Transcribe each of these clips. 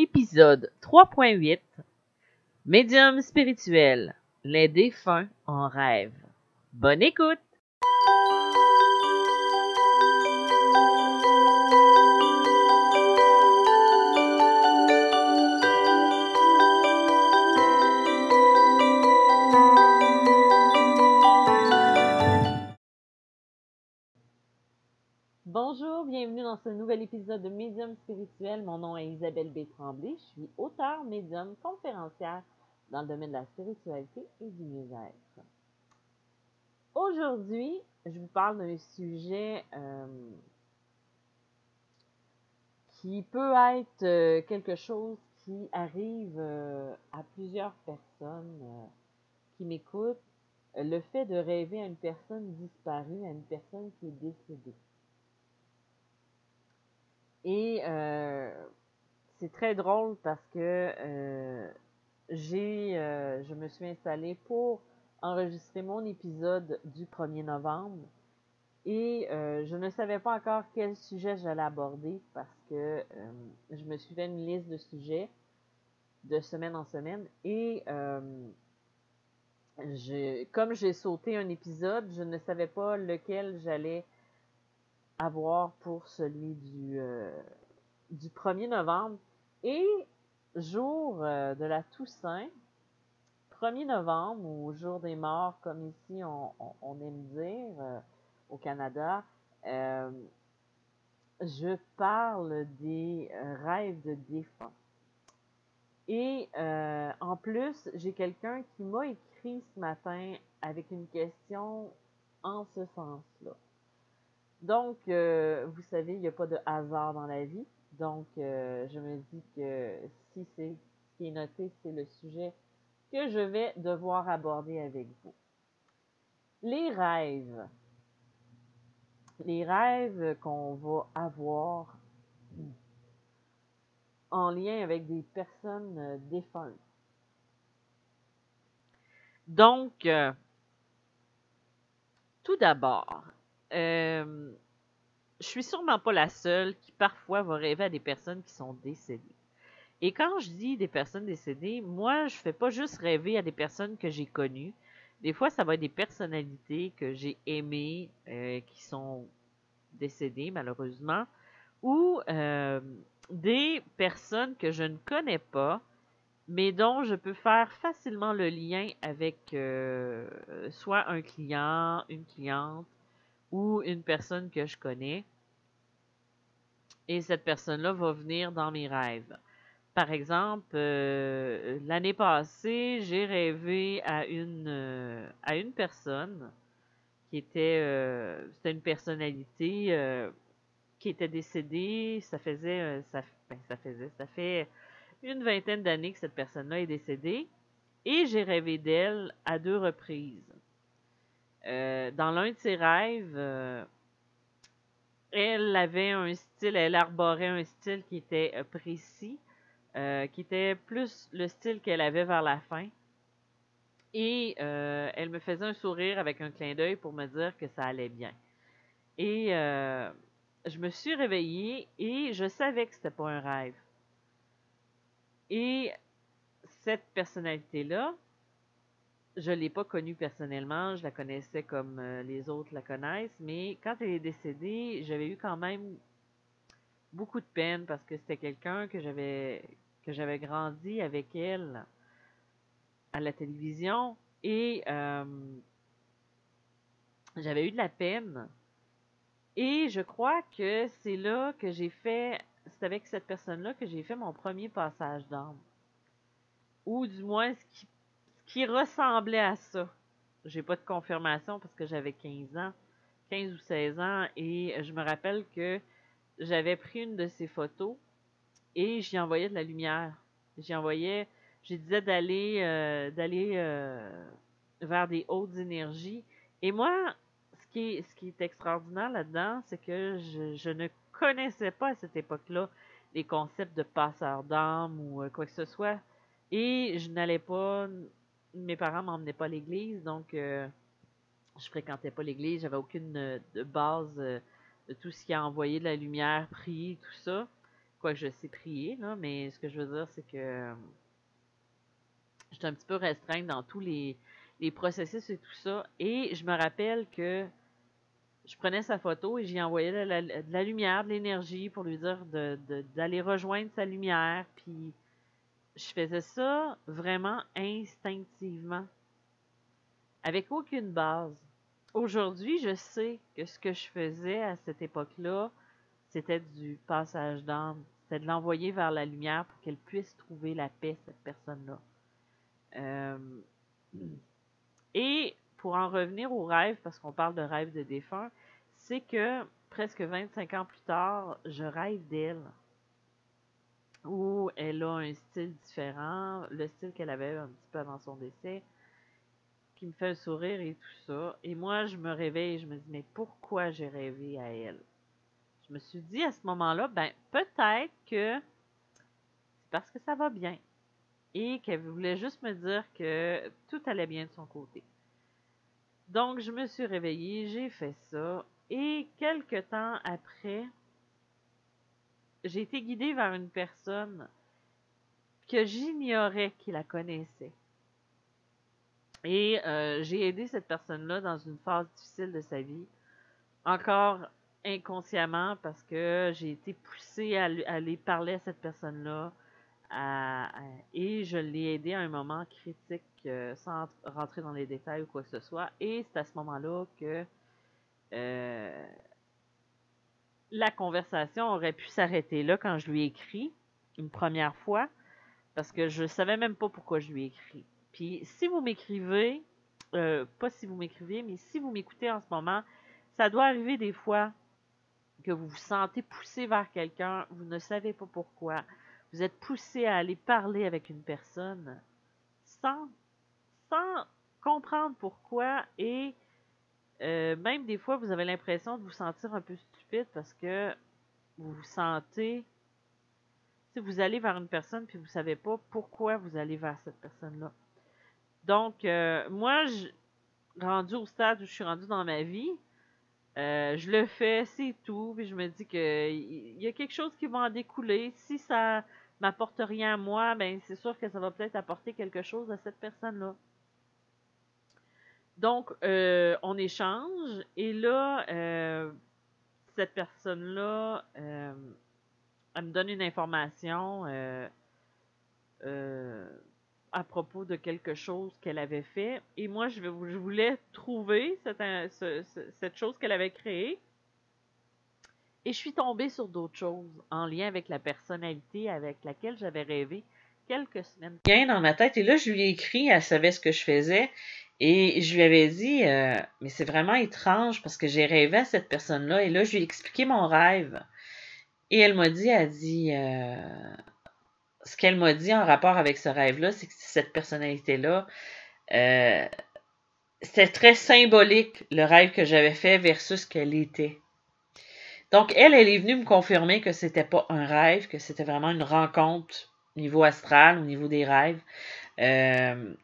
Épisode 3.8 Médium spirituel. Les défunts en rêve. Bonne écoute! Dans ce nouvel épisode de Médium spirituel. Mon nom est Isabelle B. Tremblay. Je suis auteure, médium, conférencière dans le domaine de la spiritualité et du mieux-être. Aujourd'hui, je vous parle d'un sujet euh, qui peut être euh, quelque chose qui arrive euh, à plusieurs personnes qui m'écoutent. Le fait de rêver à une personne disparue, à une personne qui est décédée. Et euh, c'est très drôle parce que euh, j'ai, euh, je me suis installée pour enregistrer mon épisode du 1er novembre. Et je ne savais pas encore quel sujet j'allais aborder parce que je me suis fait une liste de sujets de semaine en semaine. Et comme j'ai sauté un épisode, je ne savais pas lequel j'allais avoir pour celui du, euh, du 1er novembre. Et jour euh, de la Toussaint, 1er novembre, ou jour des morts, comme ici on, aime dire euh, au Canada, je parle des rêves de défunts. Et en plus, j'ai quelqu'un qui m'a écrit ce matin avec une question en ce sens-là. Donc, euh, vous savez, il n'y a pas de hasard dans la vie. Donc, euh, je me dis que si c'est ce qui est noté, c'est le sujet que je vais devoir aborder avec vous. Les rêves. Les rêves qu'on va avoir en lien avec des personnes euh, défuntes. Donc, tout d'abord, euh, suis sûrement pas la seule qui parfois va rêver à des personnes qui sont décédées. Et quand je dis des personnes décédées, moi, je fais pas juste rêver à des personnes que j'ai connues. Des fois, ça va être des personnalités que j'ai aimées, euh, qui sont décédées malheureusement, ou euh, des personnes que je ne connais pas, mais dont je peux faire facilement le lien avec euh, soit un client, une cliente, ou une personne que je connais. Et cette personne-là va venir dans mes rêves. Par exemple, euh, l'année passée, j'ai rêvé à une, euh, à une personne qui était, euh, c'était une personnalité qui était décédée. Ça faisait, ça, ben, ça faisait, ça fait une vingtaine d'années que cette personne-là est décédée. Et j'ai rêvé d'elle à deux reprises. Dans l'un de ses rêves, elle avait un elle arborait un style qui était euh, précis, euh, qui était plus le style qu'elle avait vers la fin. Et euh, elle me faisait un sourire avec un clin d'œil pour me dire que ça allait bien. Et je me suis réveillée et je savais que c'était pas un rêve. Et cette personnalité-là, je l'ai pas connue personnellement, je la connaissais comme les autres la connaissent, mais quand elle est décédée, j'avais eu quand même beaucoup de peine parce que c'était quelqu'un que j'avais que j'avais grandi avec elle à la télévision et euh, j'avais eu de la peine. Et je crois que c'est là que j'ai fait, c'est avec cette personne-là que j'ai fait mon premier passage d'âme. Ou du moins ce qui qui ressemblait à ça. J'ai pas de confirmation parce que j'avais 15 ans, 15 ou 16 ans, et je me rappelle que j'avais pris une de ces photos et j'y envoyais de la lumière. J'y envoyais, je disais d'aller euh, euh, vers des hautes énergies. Et moi, ce qui est, extraordinaire là-dedans, c'est que je, ne connaissais pas à cette époque-là les concepts de passeur d'âme ou euh, quoi que ce soit. Et je n'allais pas mes parents m'emmenaient pas à l'église, donc je fréquentais pas l'église, j'avais aucune base de tout ce qui a envoyé de la lumière, prier, tout ça. Quoi que je sais prier, là, mais ce que je veux dire, c'est que j'étais un petit peu restreinte dans tous les, les processus et tout ça. Et je me rappelle que je prenais sa photo et j'y envoyais de la, lumière, de l'énergie pour lui dire d'aller rejoindre sa lumière. Puis je faisais ça vraiment instinctivement, avec aucune base. Aujourd'hui, je sais que ce que je faisais à cette époque-là, c'était du passage d'âme. C'était de l'envoyer vers la lumière pour qu'elle puisse trouver la paix, cette personne-là. Euh, et pour en revenir au rêve, parce qu'on parle de rêve de défunt, c'est que presque 25 ans plus tard, je rêve d'elle. Où elle a un style différent, le style qu'elle avait un petit peu avant son décès, qui me fait un sourire et tout ça. Et moi, je me réveille et je me dis, mais pourquoi j'ai rêvé à elle? Je me suis dit à ce moment-là, ben, peut-être que c'est parce que ça va bien. Et qu'elle voulait juste me dire que tout allait bien de son côté. Donc, je me suis réveillée, j'ai fait ça. Et quelque temps après, j'ai été guidée vers une personne que j'ignorais qui la connaissait. Et euh, j'ai aidé cette personne-là dans une phase difficile de sa vie, encore inconsciemment parce que j'ai été poussée à, aller parler à cette personne-là et je l'ai aidé à un moment critique euh, sans rentrer dans les détails ou quoi que ce soit. Et c'est à ce moment-là que euh, la conversation aurait pu s'arrêter là quand je lui ai écrit une première fois parce que je savais même pas pourquoi je lui ai écrit. Puis si vous m'écrivez, euh, pas si vous m'écrivez, mais si vous m'écoutez en ce moment, ça doit arriver des fois que vous vous sentez poussé vers quelqu'un, vous ne savez pas pourquoi, vous êtes poussé à aller parler avec une personne sans, sans comprendre pourquoi et euh, même des fois vous avez l'impression de vous sentir un peu stupide parce que vous vous sentez si vous allez vers une personne puis vous savez pas pourquoi vous allez vers cette personne-là. Donc euh, moi je rendu au stade où je suis rendu dans ma vie, euh, je le fais, c'est tout, puis je me dis que il y a quelque chose qui va en découler. Si ça m'apporte rien à moi, ben c'est sûr que ça va peut-être apporter quelque chose à cette personne-là. Donc, euh, on échange, et là, cette personne-là, elle me donne une information à propos de quelque chose qu'elle avait fait. Et moi, je, voulais trouver cette, chose qu'elle avait créée. Et je suis tombée sur d'autres choses en lien avec la personnalité avec laquelle j'avais rêvé quelques semaines. Bien dans ma tête. Et là, je lui ai écrit, elle savait ce que je faisais. Et je lui avais dit, euh, mais c'est vraiment étrange parce que j'ai rêvé à cette personne-là. Et là, je lui ai expliqué mon rêve. Et elle m'a dit, elle dit, euh, ce qu'elle m'a dit en rapport avec ce rêve-là, c'est que cette personnalité-là, euh, c'était très symbolique le rêve que j'avais fait versus ce qu'elle était. Donc, elle, elle est venue me confirmer que c'était pas un rêve, que c'était vraiment une rencontre au niveau astral, au niveau des rêves. Euh,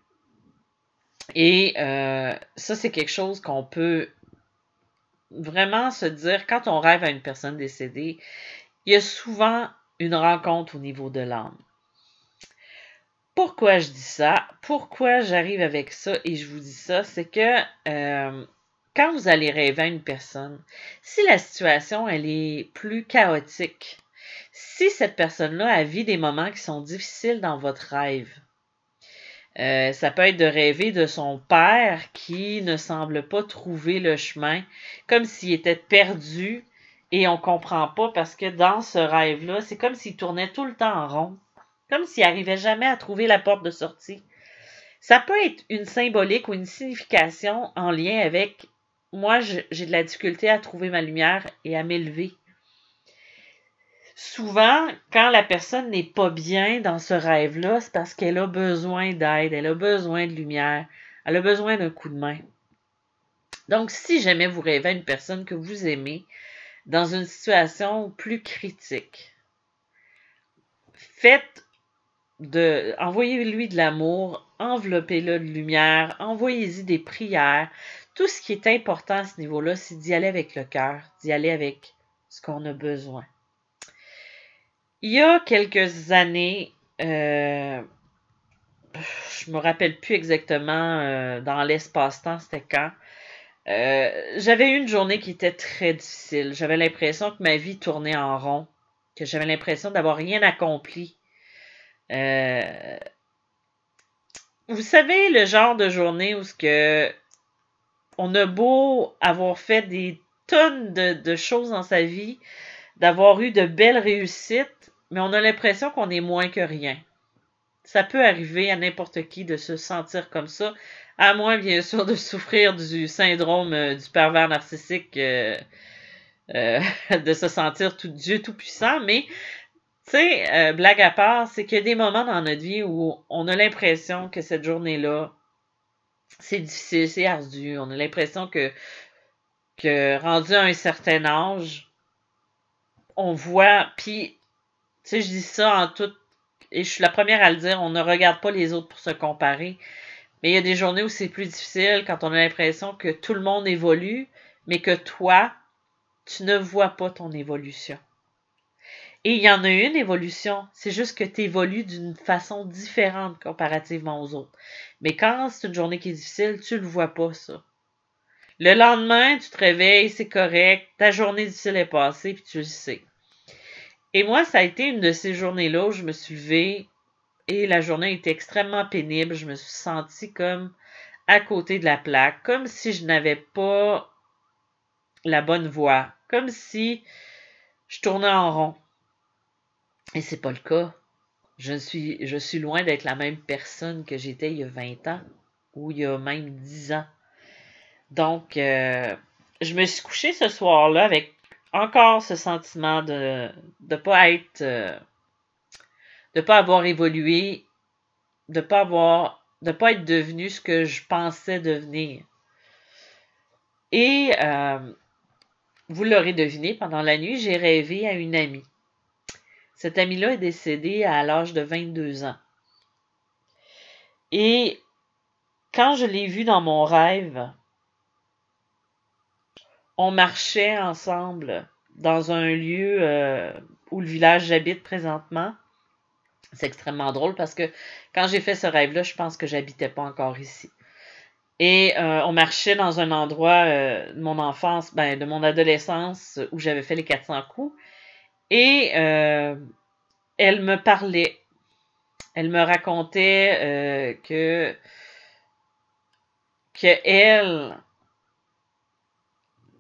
et euh, ça, c'est quelque chose qu'on peut vraiment se dire quand on rêve à une personne décédée. Il y a souvent une rencontre au niveau de l'âme. Pourquoi je dis ça? Pourquoi j'arrive avec ça et je vous dis ça? C'est que euh, quand vous allez rêver à une personne, si la situation elle est plus chaotique, si cette personne-là a vu des moments qui sont difficiles dans votre rêve, euh, ça peut être de rêver de son père qui ne semble pas trouver le chemin, comme s'il était perdu et on comprend pas parce que dans ce rêve-là, c'est comme s'il tournait tout le temps en rond, comme s'il n'arrivait jamais à trouver la porte de sortie. Ça peut être une symbolique ou une signification en lien avec moi, j'ai de la difficulté à trouver ma lumière et à m'élever. Souvent, quand la personne n'est pas bien dans ce rêve-là, c'est parce qu'elle a besoin d'aide, elle a besoin de lumière, elle a besoin d'un coup de main. Donc, si jamais vous rêvez à une personne que vous aimez, dans une situation plus critique. Faites de, envoyez-lui de l'amour, enveloppez-le de lumière, envoyez-y des prières. Tout ce qui est important à ce niveau-là, c'est d'y aller avec le cœur, d'y aller avec ce qu'on a besoin. il y a quelques années, euh, je me rappelle plus exactement euh, dans l'espace-temps, c'était quand. Euh, j'avais eu une journée qui était très difficile. J'avais l'impression que ma vie tournait en rond, que j'avais l'impression d'avoir rien accompli. Euh, vous savez le genre de journée où ce que on a beau avoir fait des tonnes de, choses dans sa vie, d'avoir eu de belles réussites, mais on a l'impression qu'on est moins que rien. Ça peut arriver à n'importe qui de se sentir comme ça, à moins bien sûr de souffrir du syndrome euh, du pervers narcissique, euh, de se sentir tout Dieu tout puissant, mais tu sais, euh, blague à part, c'est qu'il y a des moments dans notre vie où on a l'impression que cette journée-là, c'est difficile, c'est ardu. On a l'impression que, que rendu à un certain âge, on voit, puis, tu sais, je dis ça en toute, et je suis la première à le dire, on ne regarde pas les autres pour se comparer. Mais il y a des journées où c'est plus difficile quand on a l'impression que tout le monde évolue, mais que toi, tu ne vois pas ton évolution. Et il y en a une évolution, c'est juste que tu évolues d'une façon différente comparativement aux autres. Mais quand c'est une journée qui est difficile, tu le vois pas, ça. Le lendemain, tu te réveilles, c'est correct, ta journée difficile est passée, puis tu le sais. Et moi, ça a été une de ces journées-là où je me suis levée et la journée était extrêmement pénible. Je me suis sentie comme à côté de la plaque, comme si je n'avais pas la bonne voie, comme si je tournais en rond. Et c'est pas le cas. Je suis, je suis loin d'être la même personne que j'étais il y a 20 ans ou il y a même 10 ans. Donc, euh, je me suis couchée ce soir-là avec encore ce sentiment de ne pas être, euh, de pas avoir évolué, de pas avoir, de pas être devenu ce que je pensais devenir. Et euh, vous l'aurez deviné, pendant la nuit, j'ai rêvé à une amie. Cette amie-là est décédée à l'âge de 22 ans. Et quand je l'ai vue dans mon rêve, on marchait ensemble dans un lieu euh, où le village j'habite présentement. C'est extrêmement drôle parce que quand j'ai fait ce rêve-là, je pense que j'habitais pas encore ici. Et euh, on marchait dans un endroit euh, de mon enfance, ben, de mon adolescence, où j'avais fait les 400 coups. Et euh, elle me parlait. Elle me racontait euh, que, que elle,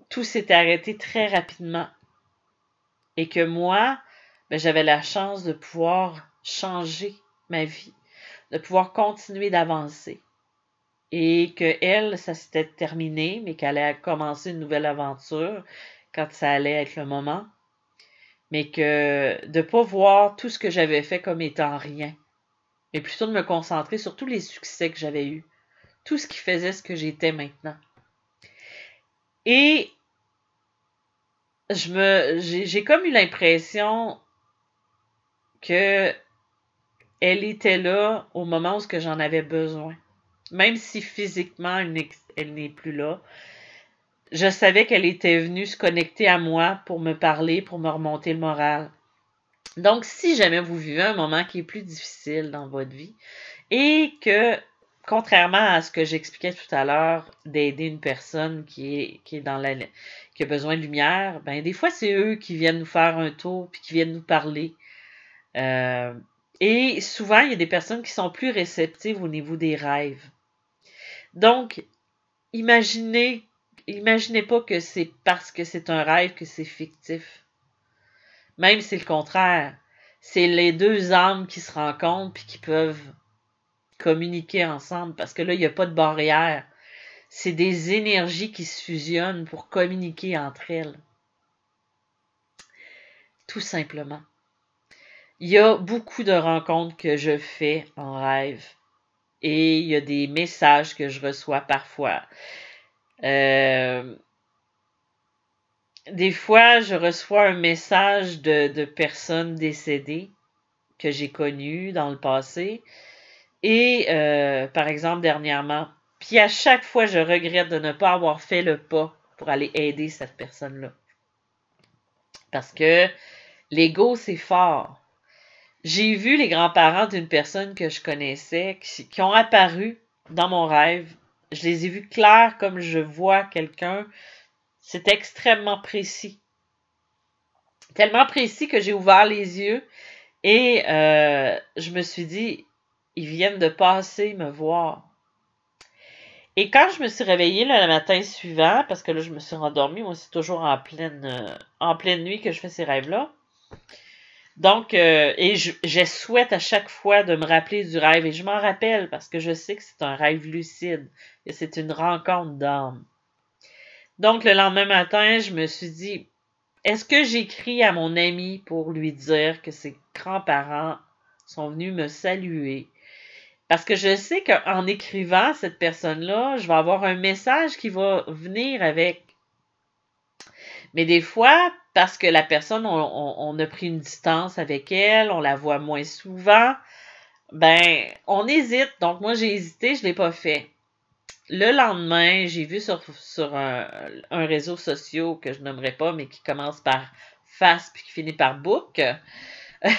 tout s'était arrêté très rapidement. Et que moi, ben, j'avais la chance de pouvoir changer ma vie, de pouvoir continuer d'avancer. Et que elle, ça s'était terminé, mais qu'elle allait commencer une nouvelle aventure quand ça allait être le moment mais que de ne pas voir tout ce que j'avais fait comme étant rien, mais plutôt de me concentrer sur tous les succès que j'avais eus, tout ce qui faisait ce que j'étais maintenant. Et je me, j'ai comme eu l'impression que elle était là au moment où j'en avais besoin. Même si physiquement elle n'est plus là, je savais qu'elle était venue se connecter à moi pour me parler, pour me remonter le moral. Donc, si jamais vous vivez un moment qui est plus difficile dans votre vie et que, contrairement à ce que j'expliquais tout à l'heure, d'aider une personne qui est, qui est dans la, qui a besoin de lumière, ben, des fois, c'est eux qui viennent nous faire un tour puis qui viennent nous parler. Euh, et souvent, il y a des personnes qui sont plus réceptives au niveau des rêves. Donc, imaginez imaginez pas que c'est parce que c'est un rêve que c'est fictif. Même si c'est le contraire. C'est les deux âmes qui se rencontrent puis qui peuvent communiquer ensemble parce que là, il n'y a pas de barrière. C'est des énergies qui se fusionnent pour communiquer entre elles. Tout simplement. Il y a beaucoup de rencontres que je fais en rêve et il y a des messages que je reçois parfois. Euh, des fois, je reçois un message de, de personnes décédées que j'ai connues dans le passé. Et, euh, par exemple, dernièrement, puis à chaque fois, je regrette de ne pas avoir fait le pas pour aller aider cette personne-là. Parce que l'ego, c'est fort. j'ai vu les grands-parents d'une personne que je connaissais qui, qui, ont apparu dans mon rêve. Je les ai vus clairs comme je vois quelqu'un. C'est extrêmement précis. Tellement précis que j'ai ouvert les yeux et euh, je me suis dit, ils viennent de passer me voir. Et quand je me suis réveillée le matin suivant, parce que là, je me suis rendormie, moi, c'est toujours en pleine, euh, en pleine nuit que je fais ces rêves-là. Donc, euh, et je, je, souhaite à chaque fois de me rappeler du rêve, et je m'en rappelle parce que je sais que c'est un rêve lucide, et c'est une rencontre d'âme. Donc, le lendemain matin, je me suis dit, est-ce que j'écris à mon ami pour lui dire que ses grands-parents sont venus me saluer? Parce que je sais qu'en écrivant cette personne-là, je vais avoir un message qui va venir avec. Mais des fois, parce que la personne, on, a pris une distance avec elle, on la voit moins souvent, ben, on hésite. Donc, moi, j'ai hésité, je ne l'ai pas fait. Le lendemain, j'ai vu sur, sur un, un, réseau social que je nommerai pas, mais qui commence par face puis qui finit par book.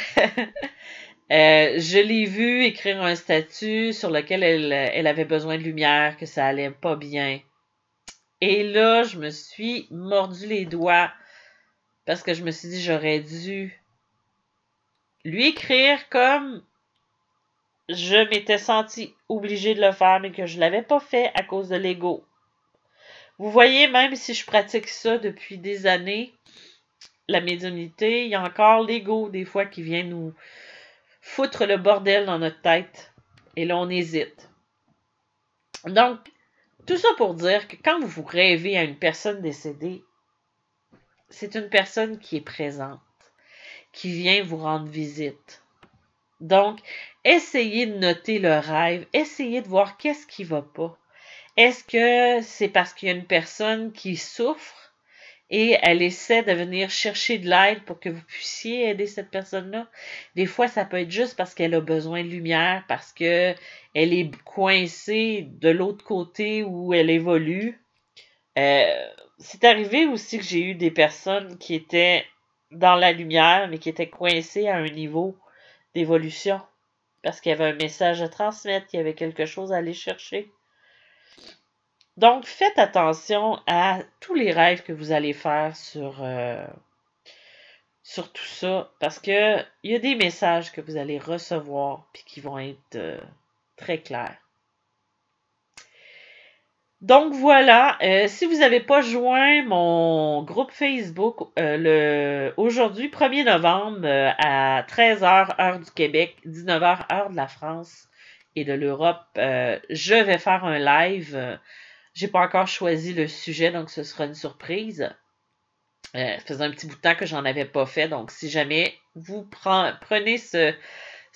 Euh, je l'ai vu écrire un statut sur lequel elle, elle, avait besoin de lumière, que ça allait pas bien. Et là, je me suis mordu les doigts parce que je me suis dit j'aurais dû lui écrire comme je m'étais senti obligée de le faire, mais que je l'avais pas fait à cause de l'ego. Vous voyez, même si je pratique ça depuis des années, la médiumnité, il y a encore l'ego des fois qui vient nous, foutre le bordel dans notre tête. Et là, on hésite. Donc, tout ça pour dire que quand vous rêvez à une personne décédée, c'est une personne qui est présente, qui vient vous rendre visite. Donc, essayez de noter le rêve, essayez de voir qu'est-ce qui va pas. Est-ce que c'est parce qu'il y a une personne qui souffre et elle essaie de venir chercher de l'aide pour que vous puissiez aider cette personne-là? Des fois, ça peut être juste parce qu'elle a besoin de lumière, parce que elle est coincée de l'autre côté où elle évolue. Euh, c'est arrivé aussi que j'ai eu des personnes qui étaient dans la lumière, mais qui étaient coincées à un niveau d'évolution. Parce qu'il y avait un message à transmettre, il y avait quelque chose à aller chercher. Donc, faites attention à tous les rêves que vous allez faire sur, euh, tout ça, parce que il y a des messages que vous allez recevoir puis qui vont être euh, très clairs. Donc voilà, euh, si vous n'avez pas joint mon groupe Facebook le aujourd'hui 1er novembre à 13h heure du Québec, 19h heure de la France et de l'Europe, je vais faire un live. J'ai pas encore choisi le sujet, donc ce sera une surprise. Euh, ça faisait un petit bout de temps que j'en avais pas fait, donc si jamais vous prenez ce,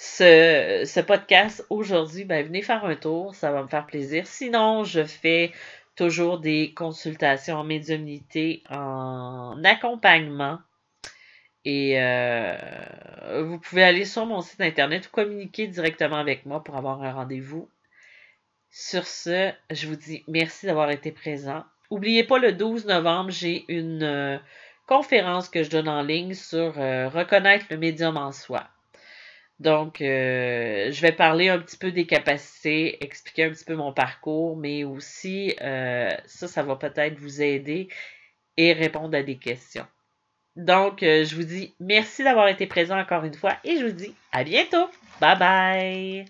ce, ce podcast aujourd'hui, ben venez faire un tour, ça va me faire plaisir. Sinon, je fais toujours des consultations en médiumnité en accompagnement. Et euh, vous pouvez aller sur mon site internet ou communiquer directement avec moi pour avoir un rendez-vous sur ce, je vous dis merci d'avoir été présent. N'oubliez pas, le 12 novembre, j'ai une euh, conférence que je donne en ligne sur euh, reconnaître le médium en soi. Donc, euh, je vais parler un petit peu des capacités, expliquer un petit peu mon parcours, mais aussi, ça, ça va peut-être vous aider et répondre à des questions. Donc, je vous dis merci d'avoir été présent encore une fois et je vous dis à bientôt. Bye bye!